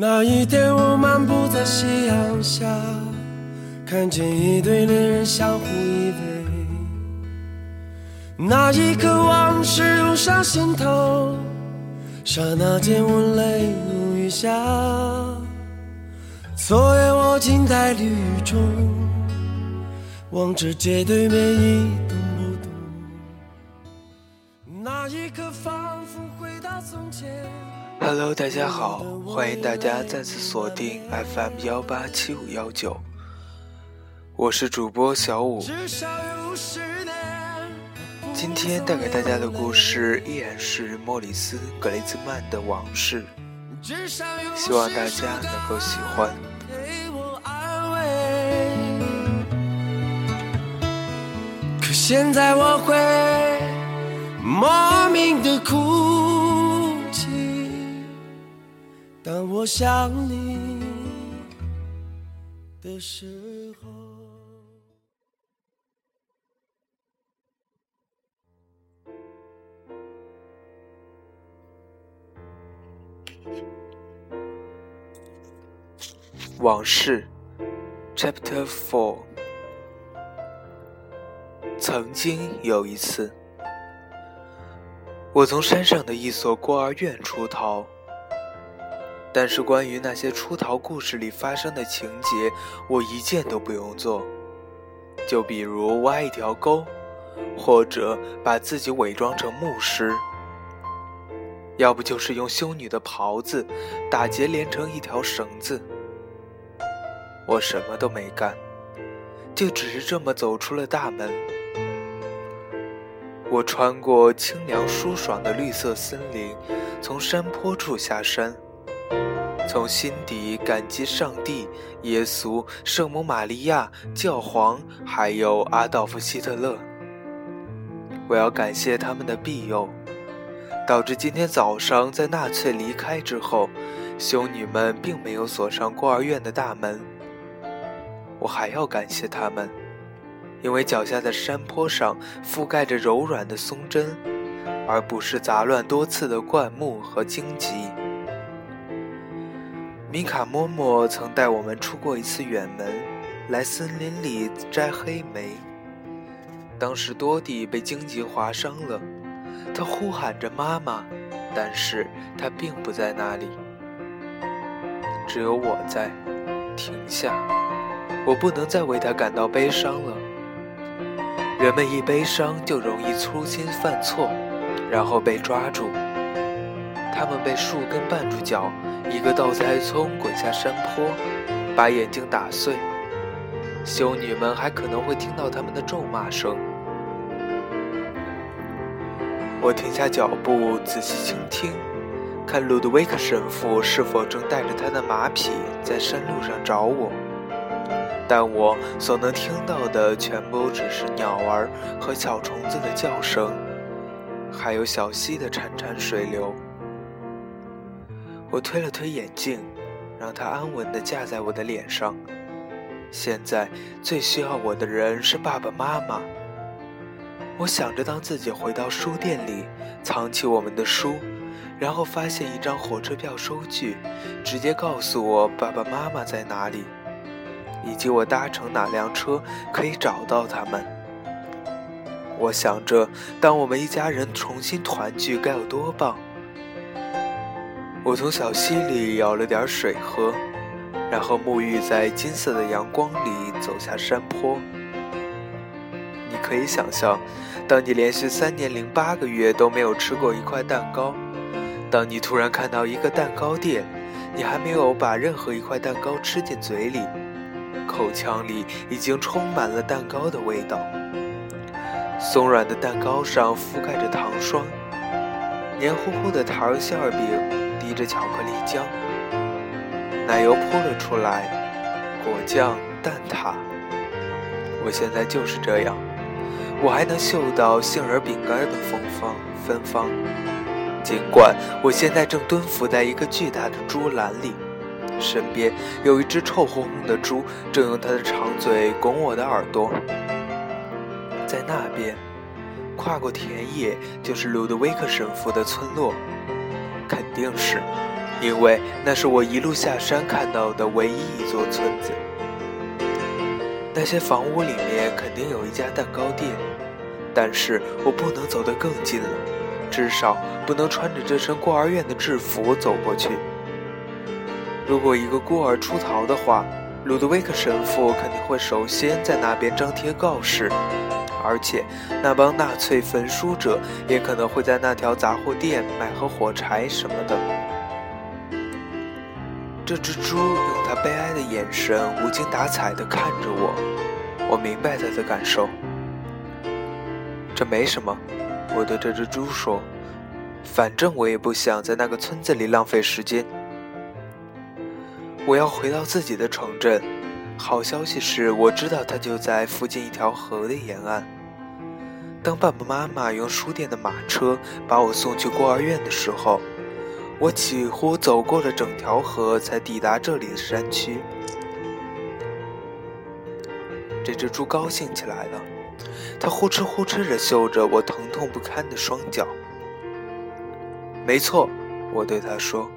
那一天，我漫步在夕阳下，看见一对恋人相互依偎。那一刻，往事涌上心头，刹那间我泪如雨下。昨夜我静在绿雨中，望着街对面一动不动。那一刻，仿佛回到从前。Hello，大家好，欢迎大家再次锁定 FM 幺八七五幺九，我是主播小五。今天带给大家的故事依然是莫里斯·格雷兹曼的往事，希望大家能够喜欢。可现在我会莫名的哭。当我想你的时候，往事，Chapter Four。曾经有一次，我从山上的一所孤儿院出逃。但是关于那些出逃故事里发生的情节，我一件都不用做。就比如挖一条沟，或者把自己伪装成牧师，要不就是用修女的袍子打结连成一条绳子。我什么都没干，就只是这么走出了大门。我穿过清凉舒爽的绿色森林，从山坡处下山。从心底感激上帝、耶稣、圣母玛利亚、教皇，还有阿道夫·希特勒。我要感谢他们的庇佑，导致今天早上在纳粹离开之后，修女们并没有锁上孤儿院的大门。我还要感谢他们，因为脚下的山坡上覆盖着柔软的松针，而不是杂乱多刺的灌木和荆棘。米卡嬷嬷曾带我们出过一次远门，来森林里摘黑莓。当时多蒂被荆棘划伤了，他呼喊着妈妈，但是他并不在那里。只有我在。停下，我不能再为他感到悲伤了。人们一悲伤就容易粗心犯错，然后被抓住。他们被树根绊住脚。一个倒栽葱滚下山坡，把眼睛打碎。修女们还可能会听到他们的咒骂声。我停下脚步，仔细倾听，看路德维克神父是否正带着他的马匹在山路上找我。但我所能听到的全部只是鸟儿和小虫子的叫声，还有小溪的潺潺水流。我推了推眼镜，让它安稳地架在我的脸上。现在最需要我的人是爸爸妈妈。我想着，当自己回到书店里，藏起我们的书，然后发现一张火车票收据，直接告诉我爸爸妈妈在哪里，以及我搭乘哪辆车可以找到他们。我想着，当我们一家人重新团聚，该有多棒！我从小溪里舀了点水喝，然后沐浴在金色的阳光里，走下山坡。你可以想象，当你连续三年零八个月都没有吃过一块蛋糕，当你突然看到一个蛋糕店，你还没有把任何一块蛋糕吃进嘴里，口腔里已经充满了蛋糕的味道。松软的蛋糕上覆盖着糖霜，黏糊糊的糖馅饼。滴着巧克力浆，奶油扑了出来，果酱、蛋挞。我现在就是这样，我还能嗅到杏仁饼干的芬芳芬芳。尽管我现在正蹲伏在一个巨大的猪栏里，身边有一只臭烘烘的猪，正用它的长嘴拱我的耳朵。在那边，跨过田野，就是鲁德维克神父的村落。肯定是，因为那是我一路下山看到的唯一一座村子。那些房屋里面肯定有一家蛋糕店，但是我不能走得更近了，至少不能穿着这身孤儿院的制服走过去。如果一个孤儿出逃的话，鲁德威克神父肯定会首先在那边张贴告示，而且那帮纳粹焚书者也可能会在那条杂货店买盒火柴什么的。这只猪用它悲哀的眼神无精打采地看着我，我明白它的感受。这没什么，我对这只猪说，反正我也不想在那个村子里浪费时间。我要回到自己的城镇。好消息是，我知道它就在附近一条河的沿岸。当爸爸妈妈用书店的马车把我送去孤儿院的时候。我几乎走过了整条河，才抵达这里的山区。这只猪高兴起来了，它呼哧呼哧地嗅着我疼痛不堪的双脚。没错，我对它说：“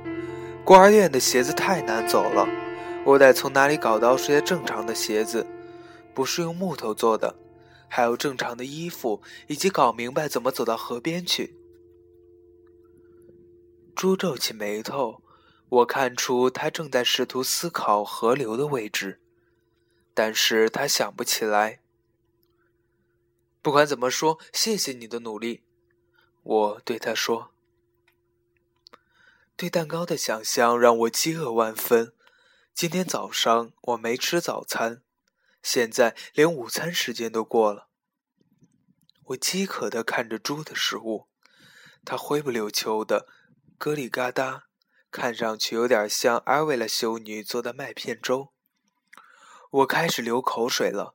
孤儿院的鞋子太难走了，我得从哪里搞到些正常的鞋子，不是用木头做的，还有正常的衣服，以及搞明白怎么走到河边去。”猪皱起眉头，我看出他正在试图思考河流的位置，但是他想不起来。不管怎么说，谢谢你的努力，我对他说。对蛋糕的想象让我饥饿万分。今天早上我没吃早餐，现在连午餐时间都过了。我饥渴地看着猪的食物，它灰不溜秋的。疙里嘎瘩，看上去有点像阿维拉修女做的麦片粥。我开始流口水了，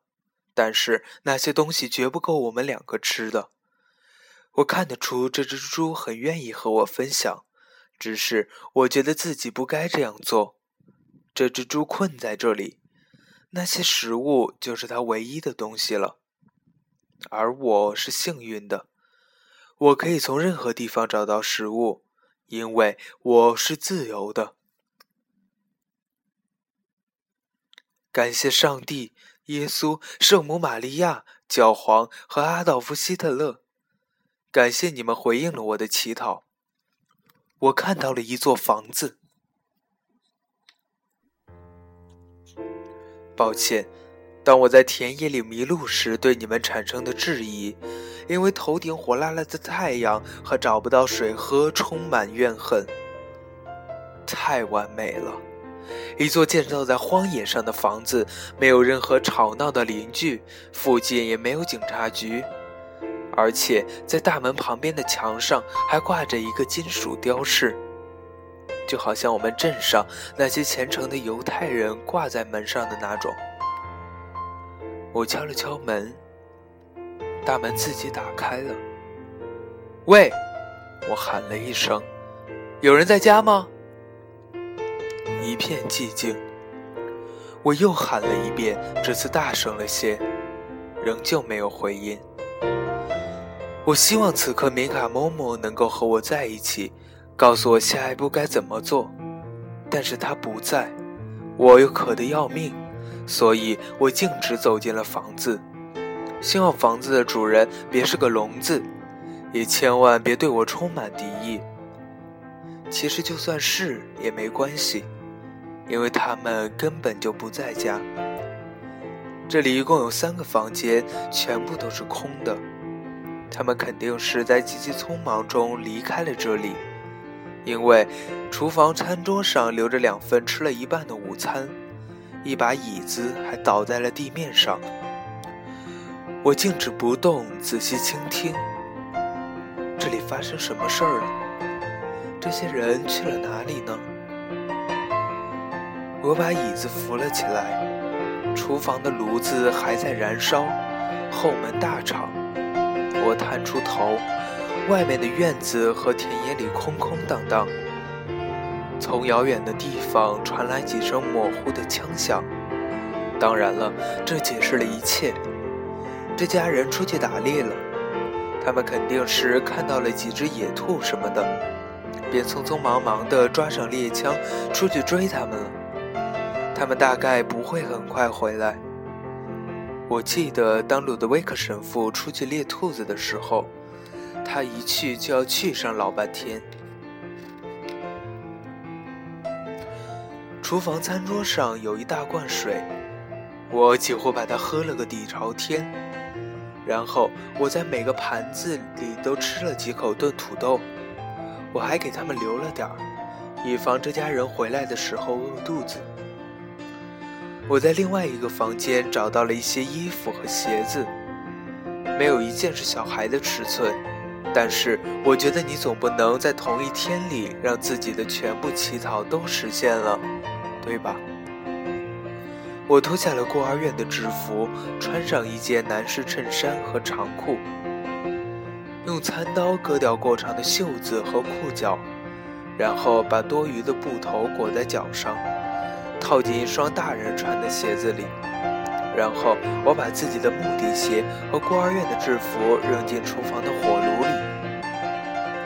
但是那些东西绝不够我们两个吃的。我看得出这只猪很愿意和我分享，只是我觉得自己不该这样做。这只猪困在这里，那些食物就是它唯一的东西了。而我是幸运的，我可以从任何地方找到食物。因为我是自由的，感谢上帝、耶稣、圣母玛利亚、教皇和阿道夫·希特勒，感谢你们回应了我的乞讨。我看到了一座房子。抱歉，当我在田野里迷路时，对你们产生的质疑。因为头顶火辣辣的太阳和找不到水喝，充满怨恨。太完美了，一座建造在荒野上的房子，没有任何吵闹的邻居，附近也没有警察局，而且在大门旁边的墙上还挂着一个金属雕饰，就好像我们镇上那些虔诚的犹太人挂在门上的那种。我敲了敲门。大门自己打开了。喂，我喊了一声：“有人在家吗？”一片寂静。我又喊了一遍，这次大声了些，仍旧没有回音。我希望此刻米卡某某能够和我在一起，告诉我下一步该怎么做，但是他不在，我又渴得要命，所以我径直走进了房子。希望房子的主人别是个聋子，也千万别对我充满敌意。其实就算是也没关系，因为他们根本就不在家。这里一共有三个房间，全部都是空的。他们肯定是在急急匆忙中离开了这里，因为厨房餐桌上留着两份吃了一半的午餐，一把椅子还倒在了地面上。我静止不动，仔细倾听。这里发生什么事儿了？这些人去了哪里呢？我把椅子扶了起来。厨房的炉子还在燃烧，后门大敞。我探出头，外面的院子和田野里空空荡荡。从遥远的地方传来几声模糊的枪响。当然了，这解释了一切。这家人出去打猎了，他们肯定是看到了几只野兔什么的。便匆匆忙忙地抓上猎枪出去追他们了。他们大概不会很快回来。我记得当鲁德维克神父出去猎兔子的时候，他一去就要去上老半天。厨房餐桌上有一大罐水，我几乎把它喝了个底朝天。然后我在每个盘子里都吃了几口炖土豆，我还给他们留了点儿，以防这家人回来的时候饿肚子。我在另外一个房间找到了一些衣服和鞋子，没有一件是小孩的尺寸，但是我觉得你总不能在同一天里让自己的全部乞讨都实现了。对吧？我脱下了孤儿院的制服，穿上一件男士衬衫和长裤，用餐刀割掉过长的袖子和裤脚，然后把多余的布头裹在脚上，套进一双大人穿的鞋子里，然后我把自己的木底鞋和孤儿院的制服扔进厨房的火炉里，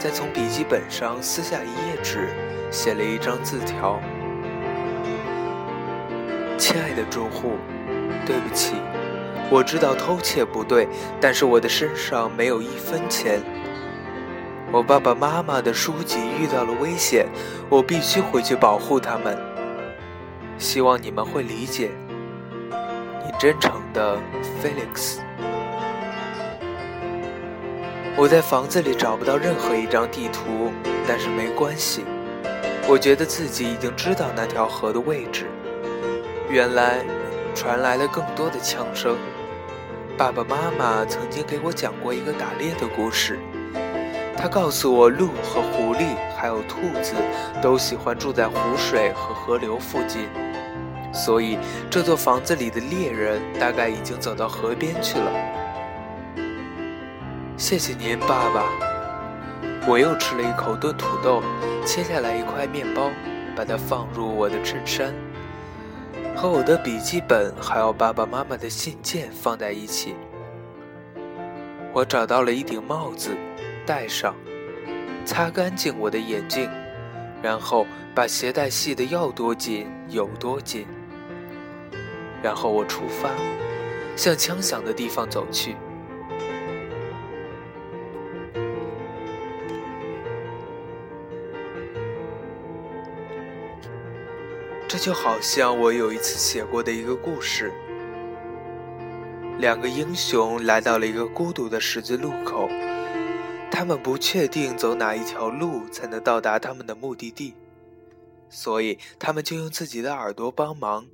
再从笔记本上撕下一页纸，写了一张字条。亲爱的住户，对不起，我知道偷窃不对，但是我的身上没有一分钱。我爸爸妈妈的书籍遇到了危险，我必须回去保护他们。希望你们会理解。你真诚的，Felix。我在房子里找不到任何一张地图，但是没关系，我觉得自己已经知道那条河的位置。原来，传来了更多的枪声。爸爸妈妈曾经给我讲过一个打猎的故事。他告诉我，鹿和狐狸还有兔子都喜欢住在湖水和河流附近，所以这座房子里的猎人大概已经走到河边去了。谢谢您，爸爸。我又吃了一口炖土豆，切下来一块面包，把它放入我的衬衫。和我的笔记本还有爸爸妈妈的信件放在一起。我找到了一顶帽子，戴上，擦干净我的眼镜，然后把鞋带系得要多紧有多紧。然后我出发，向枪响的地方走去。这就好像我有一次写过的一个故事：两个英雄来到了一个孤独的十字路口，他们不确定走哪一条路才能到达他们的目的地，所以他们就用自己的耳朵帮忙。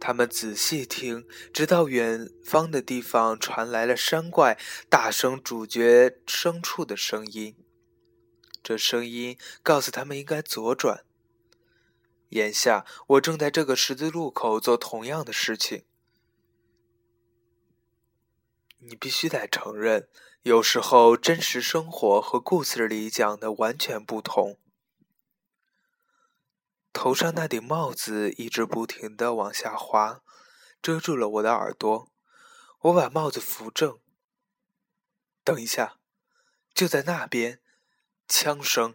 他们仔细听，直到远方的地方传来了山怪大声咀嚼牲畜的声音，这声音告诉他们应该左转。眼下，我正在这个十字路口做同样的事情。你必须得承认，有时候真实生活和故事里讲的完全不同。头上那顶帽子一直不停的往下滑，遮住了我的耳朵。我把帽子扶正。等一下，就在那边，枪声。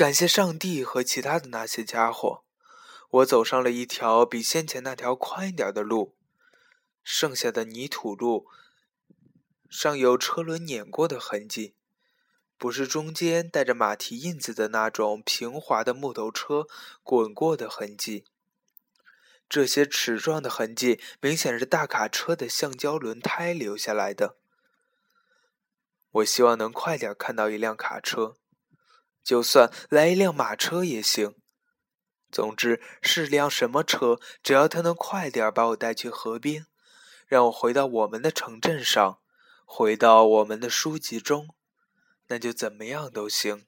感谢上帝和其他的那些家伙，我走上了一条比先前那条宽一点的路。剩下的泥土路上有车轮碾过的痕迹，不是中间带着马蹄印子的那种平滑的木头车滚过的痕迹。这些齿状的痕迹明显是大卡车的橡胶轮胎留下来的。我希望能快点看到一辆卡车。就算来一辆马车也行，总之是辆什么车，只要他能快点把我带去河边，让我回到我们的城镇上，回到我们的书籍中，那就怎么样都行。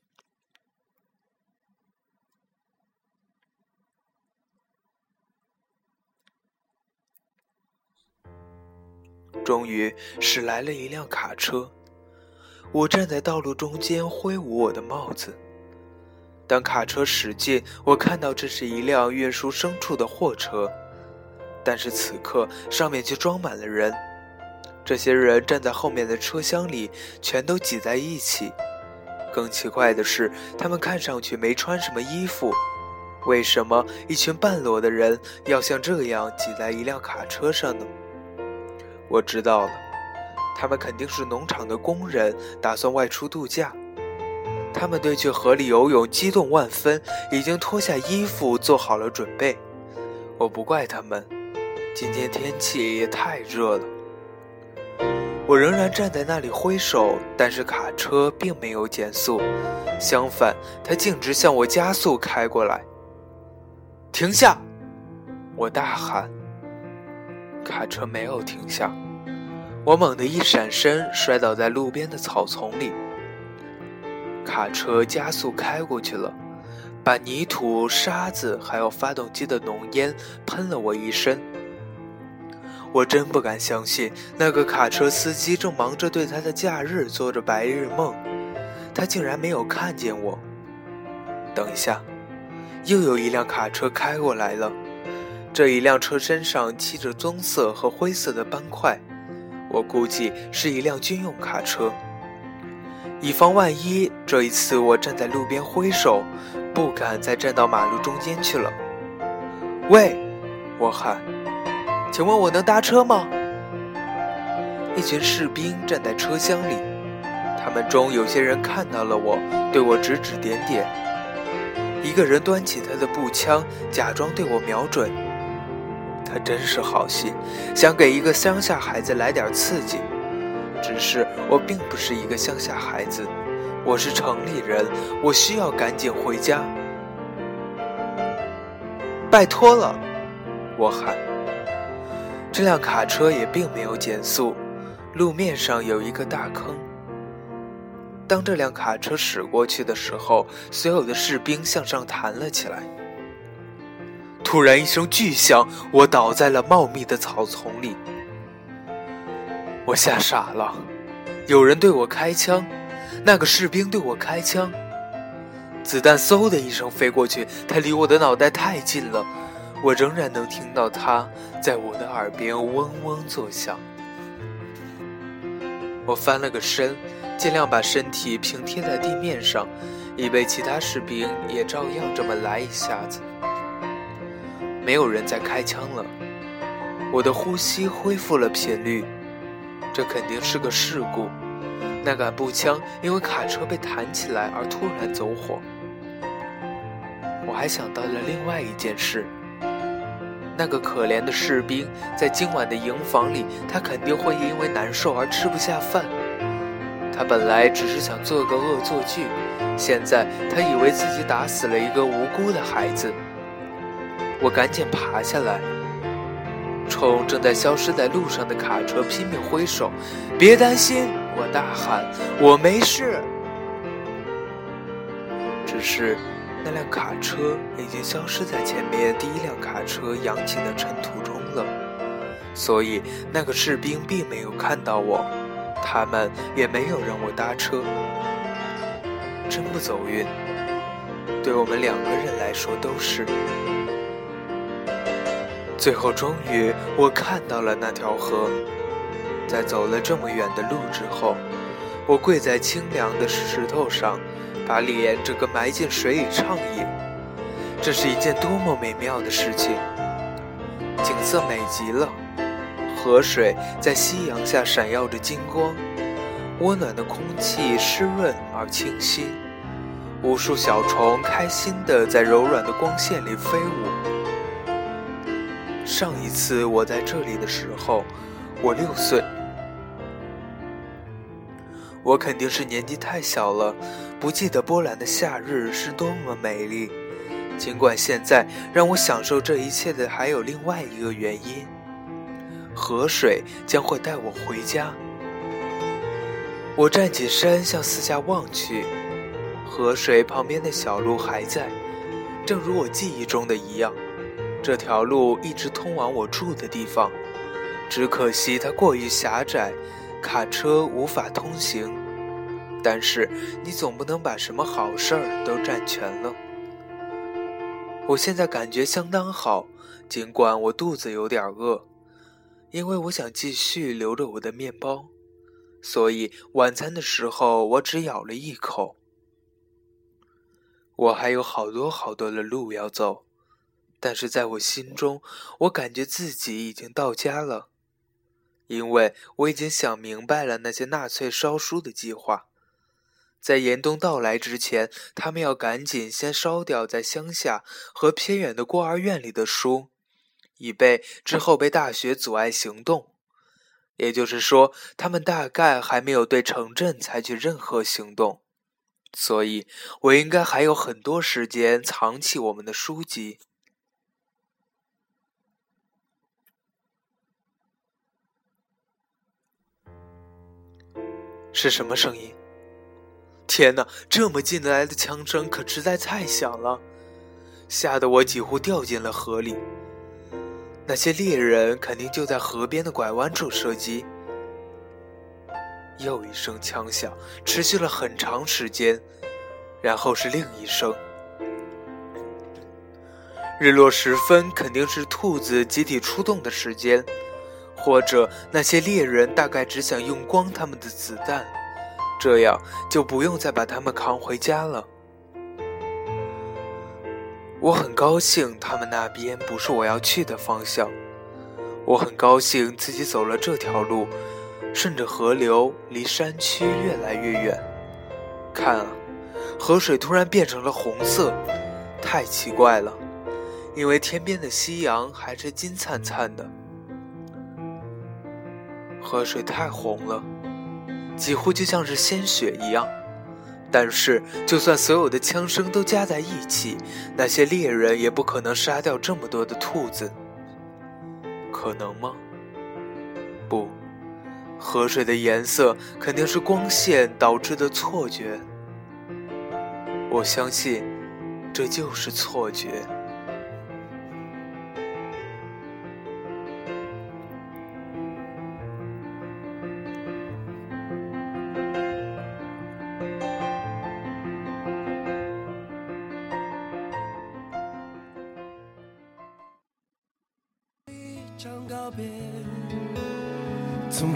终于驶来了一辆卡车。我站在道路中间挥舞我的帽子。当卡车驶近，我看到这是一辆运输牲畜的货车，但是此刻上面却装满了人。这些人站在后面的车厢里，全都挤在一起。更奇怪的是，他们看上去没穿什么衣服。为什么一群半裸的人要像这样挤在一辆卡车上呢？我知道了，他们肯定是农场的工人，打算外出度假。他们对去河里游泳激动万分，已经脱下衣服做好了准备。我不怪他们，今天天气也太热了。我仍然站在那里挥手，但是卡车并没有减速，相反，它径直向我加速开过来。停下！我大喊。卡车没有停下，我猛地一闪身，摔倒在路边的草丛里。卡车加速开过去了，把泥土、沙子还有发动机的浓烟喷了我一身。我真不敢相信，那个卡车司机正忙着对他的假日做着白日梦，他竟然没有看见我。等一下，又有一辆卡车开过来了，这一辆车身上漆着棕色和灰色的斑块，我估计是一辆军用卡车。以防万一，这一次我站在路边挥手，不敢再站到马路中间去了。喂，我喊。请问我能搭车吗？一群士兵站在车厢里，他们中有些人看到了我，对我指指点点。一个人端起他的步枪，假装对我瞄准。他真是好心，想给一个乡下孩子来点刺激。只是我并不是一个乡下孩子，我是城里人，我需要赶紧回家。拜托了，我喊。这辆卡车也并没有减速，路面上有一个大坑。当这辆卡车驶过去的时候，所有的士兵向上弹了起来。突然一声巨响，我倒在了茂密的草丛里。我吓傻了，有人对我开枪，那个士兵对我开枪，子弹嗖的一声飞过去，他离我的脑袋太近了。我仍然能听到它在我的耳边嗡嗡作响。我翻了个身，尽量把身体平贴在地面上，以备其他士兵也照样这么来一下子。没有人再开枪了，我的呼吸恢复了频率。这肯定是个事故，那杆步枪因为卡车被弹起来而突然走火。我还想到了另外一件事。那个可怜的士兵在今晚的营房里，他肯定会因为难受而吃不下饭。他本来只是想做个恶作剧，现在他以为自己打死了一个无辜的孩子。我赶紧爬下来，冲正在消失在路上的卡车拼命挥手。别担心，我大喊，我没事，只是。那辆卡车已经消失在前面第一辆卡车扬起的尘土中了，所以那个士兵并没有看到我，他们也没有让我搭车。真不走运，对我们两个人来说都是。最后，终于我看到了那条河，在走了这么远的路之后，我跪在清凉的石头上。把脸整个埋进水里畅饮，这是一件多么美妙的事情！景色美极了，河水在夕阳下闪耀着金光，温暖的空气湿润而清新，无数小虫开心地在柔软的光线里飞舞。上一次我在这里的时候，我六岁。我肯定是年纪太小了，不记得波兰的夏日是多么美丽。尽管现在让我享受这一切的还有另外一个原因：河水将会带我回家。我站起身，向四下望去，河水旁边的小路还在，正如我记忆中的一样。这条路一直通往我住的地方，只可惜它过于狭窄。卡车无法通行，但是你总不能把什么好事儿都占全了。我现在感觉相当好，尽管我肚子有点饿，因为我想继续留着我的面包，所以晚餐的时候我只咬了一口。我还有好多好多的路要走，但是在我心中，我感觉自己已经到家了，因为我已经想明白了那些纳粹烧书的计划。在严冬到来之前，他们要赶紧先烧掉在乡下和偏远的孤儿院里的书，以备之后被大雪阻碍行动。也就是说，他们大概还没有对城镇采取任何行动，所以我应该还有很多时间藏起我们的书籍。是什么声音？天哪，这么近来的枪声可实在太响了，吓得我几乎掉进了河里。那些猎人肯定就在河边的拐弯处射击。又一声枪响，持续了很长时间，然后是另一声。日落时分，肯定是兔子集体出动的时间，或者那些猎人大概只想用光他们的子弹。这样就不用再把他们扛回家了。我很高兴他们那边不是我要去的方向。我很高兴自己走了这条路，顺着河流离山区越来越远。看啊，河水突然变成了红色，太奇怪了，因为天边的夕阳还是金灿灿的。河水太红了。几乎就像是鲜血一样，但是就算所有的枪声都加在一起，那些猎人也不可能杀掉这么多的兔子。可能吗？不，河水的颜色肯定是光线导致的错觉。我相信，这就是错觉。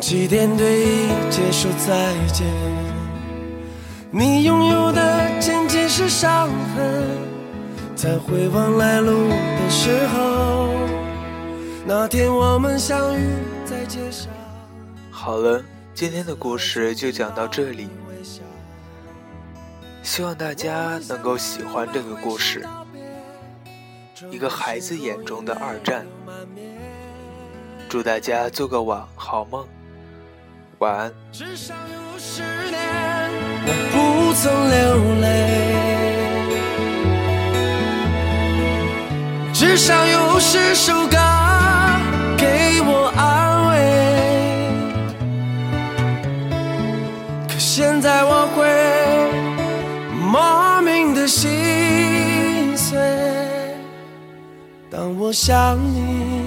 起点对接受再见，你拥有的仅仅是伤痕。在回望来路的时候，那天我们相遇在街上。好了，今天的故事就讲到这里，希望大家能够喜欢这个故事，一个孩子眼中的二战。祝大家做个晚好梦，晚安。至少有十年我不曾流泪，至少有十首歌给我安慰。可现在我会莫名的心碎，当我想你。